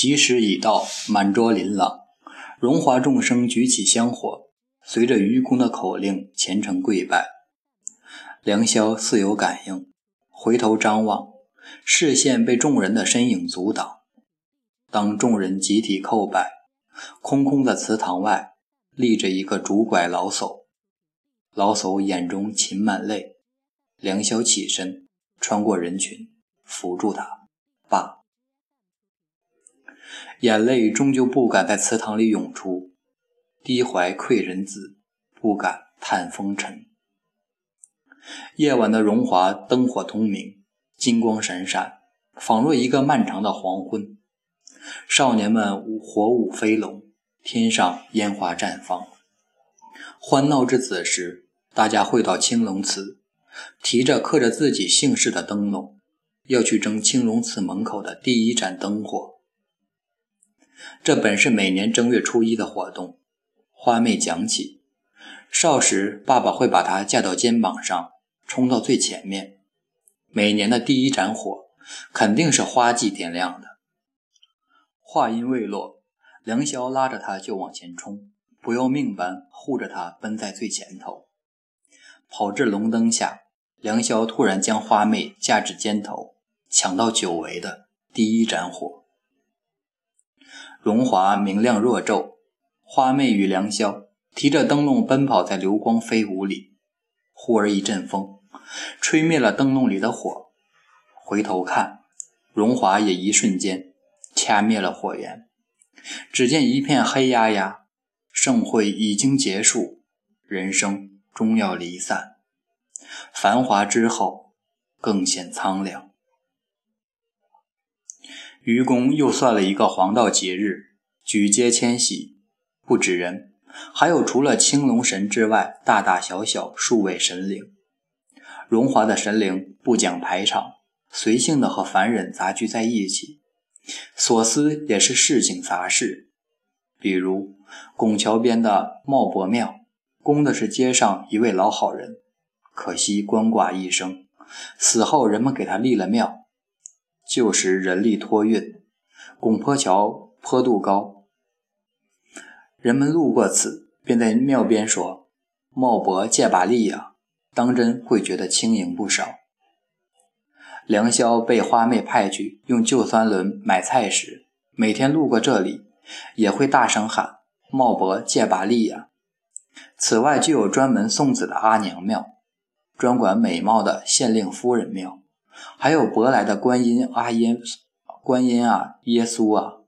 吉时已到，满桌琳琅，荣华众生举起香火，随着愚公的口令虔诚跪拜。梁萧似有感应，回头张望，视线被众人的身影阻挡。当众人集体叩拜，空空的祠堂外立着一个拄拐老叟，老叟眼中噙满泪。梁萧起身，穿过人群，扶住他，爸。眼泪终究不敢在祠堂里涌出，低怀愧人子，不敢叹风尘。夜晚的荣华灯火通明，金光闪闪，仿若一个漫长的黄昏。少年们舞火舞飞龙，天上烟花绽放。欢闹至子时，大家会到青龙祠，提着刻着自己姓氏的灯笼，要去争青龙祠门口的第一盏灯火。这本是每年正月初一的活动。花妹讲起，少时爸爸会把她架到肩膀上，冲到最前面。每年的第一盏火，肯定是花季点亮的。话音未落，梁霄拉着她就往前冲，不要命般护着她奔在最前头。跑至龙灯下，梁霄突然将花妹架至肩头，抢到久违的第一盏火。荣华明亮若昼，花媚与良宵提着灯笼奔跑在流光飞舞里。忽而一阵风，吹灭了灯笼里的火。回头看，荣华也一瞬间掐灭了火焰。只见一片黑压压，盛会已经结束，人生终要离散。繁华之后，更显苍凉。愚公又算了一个黄道吉日，举街迁徙，不止人，还有除了青龙神之外，大大小小数位神灵。荣华的神灵不讲排场，随性的和凡人杂居在一起，所思也是市井杂事。比如拱桥边的茂伯庙，供的是街上一位老好人，可惜鳏寡一生，死后人们给他立了庙。旧时人力托运，拱坡桥坡度高，人们路过此，便在庙边说：“茂伯借把力呀！”当真会觉得轻盈不少。梁霄被花妹派去用旧三轮买菜时，每天路过这里，也会大声喊：“茂伯借把力呀！”此外，就有专门送子的阿娘庙，专管美貌的县令夫人庙。还有舶来的观音阿耶、观音啊、耶稣啊，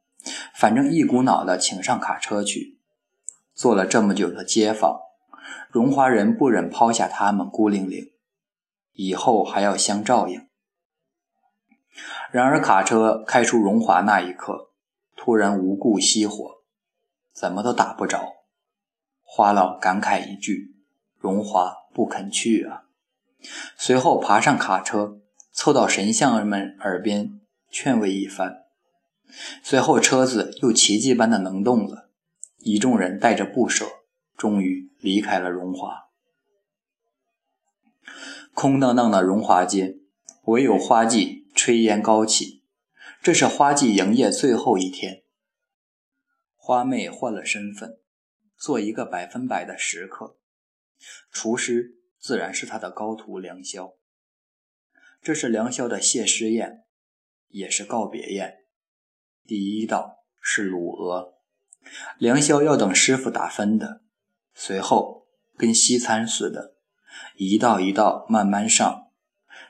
反正一股脑的请上卡车去。做了这么久的街坊，荣华人不忍抛下他们孤零零，以后还要相照应。然而卡车开出荣华那一刻，突然无故熄火，怎么都打不着。花老感慨一句：“荣华不肯去啊。”随后爬上卡车。凑到神像们耳边劝慰一番，随后车子又奇迹般的能动了。一众人带着不舍，终于离开了荣华。空荡荡的荣华街，唯有花季炊烟高起。这是花季营业最后一天。花妹换了身份，做一个百分百的食客。厨师自然是她的高徒梁萧。这是梁萧的谢师宴，也是告别宴。第一道是卤鹅，梁萧要等师傅打分的，随后跟西餐似的，一道一道慢慢上。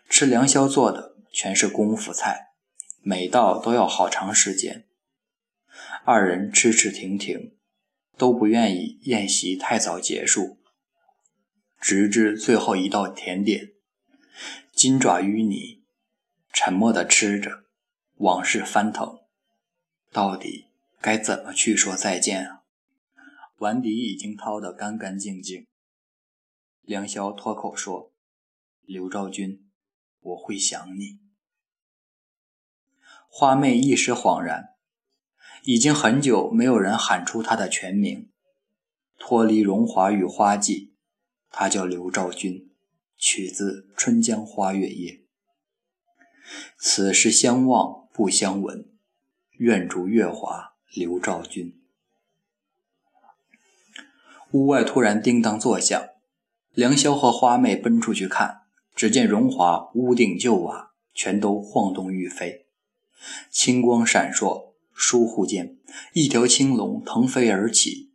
吃梁萧做的全是功夫菜，每道都要好长时间。二人吃吃停停，都不愿意宴席太早结束，直至最后一道甜点。金爪淤泥，沉默地吃着，往事翻腾，到底该怎么去说再见啊？碗底已经掏得干干净净。梁霄脱口说：“刘兆军，我会想你。”花妹一时恍然，已经很久没有人喊出她的全名，脱离荣华与花季，她叫刘兆军。取自《春江花月夜》。此时相望不相闻，愿逐月华流照君。屋外突然叮当作响，梁霄和花妹奔出去看，只见荣华屋顶旧瓦全都晃动欲飞，青光闪烁，疏忽间，一条青龙腾飞而起，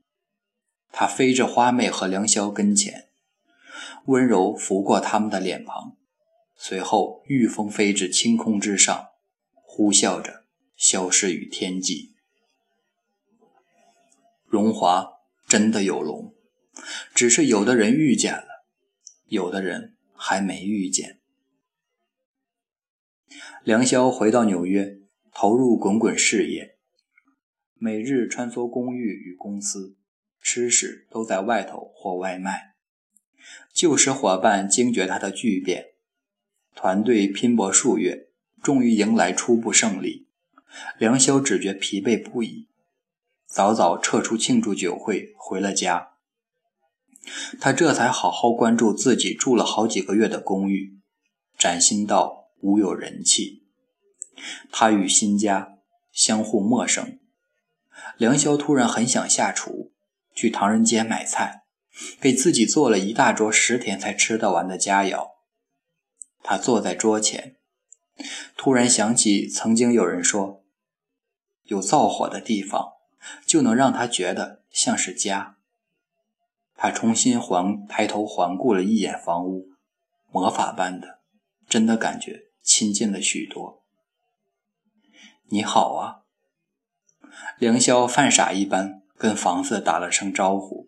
它飞至花妹和梁霄跟前，温柔拂过他们的脸庞，随后御风飞至青空之上，呼啸着消失于天际。荣华。真的有龙，只是有的人遇见了，有的人还没遇见。梁霄回到纽约，投入滚滚事业，每日穿梭公寓与公司，吃食都在外头或外卖。旧时伙伴惊觉他的巨变，团队拼搏数月，终于迎来初步胜利，梁霄只觉疲惫不已。早早撤出庆祝酒会，回了家。他这才好好关注自己住了好几个月的公寓，崭新到无有人气。他与新家相互陌生。梁霄突然很想下厨，去唐人街买菜，给自己做了一大桌十天才吃得完的佳肴。他坐在桌前，突然想起曾经有人说，有灶火的地方。就能让他觉得像是家。他重新环抬头环顾了一眼房屋，魔法般的，真的感觉亲近了许多。你好啊，凌霄犯傻一般跟房子打了声招呼。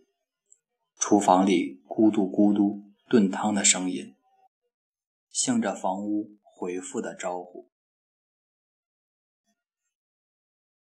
厨房里咕嘟咕嘟炖汤的声音，向着房屋回复的招呼。